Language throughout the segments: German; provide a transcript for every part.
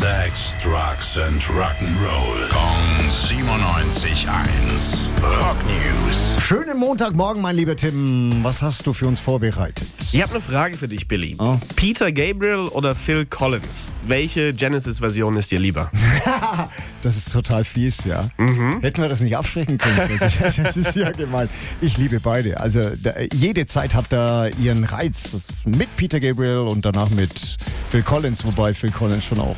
Sex, Drugs and Rock'n'Roll. Kong 97.1. Rock News. Schönen Montagmorgen, mein lieber Tim. Was hast du für uns vorbereitet? Ich habe eine Frage für dich, Billy. Oh. Peter Gabriel oder Phil Collins? Welche Genesis-Version ist dir lieber? Das ist total fies, ja. Hätten wir das nicht absprechen können? Das ist ja gemein. Ich liebe beide. Also da, jede Zeit hat da ihren Reiz. Mit Peter Gabriel und danach mit Phil Collins, wobei Phil Collins schon auch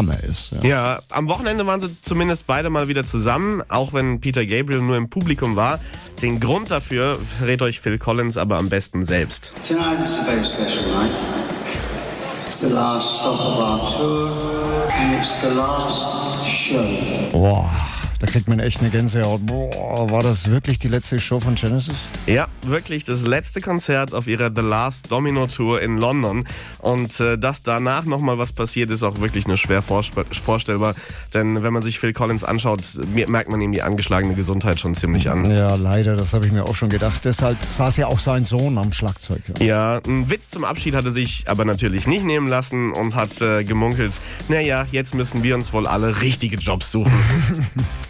Hammer ist. Ja. Ja, am Wochenende waren sie zumindest beide mal wieder zusammen, auch wenn Peter Gabriel nur im Publikum war. Den Grund dafür verrät euch Phil Collins aber am besten selbst. Tonight is a very special night. It's the last stop of our tour, and it's the last show. Boah, da kriegt man echt eine Gänsehaut. Boah, war das wirklich die letzte Show von Genesis? Ja, wirklich das letzte Konzert auf ihrer The Last Domino Tour in London. Und äh, dass danach nochmal was passiert, ist auch wirklich nur schwer vorstellbar. Denn wenn man sich Phil Collins anschaut, merkt man ihm die angeschlagene Gesundheit schon ziemlich an. Ja, leider, das habe ich mir auch schon gedacht. Deshalb saß ja auch sein Sohn am Schlagzeug. Ja. Ja, ein Witz zum Abschied hat er sich aber natürlich nicht nehmen lassen und hat äh, gemunkelt, naja, jetzt müssen wir uns wohl alle richtige Jobs suchen.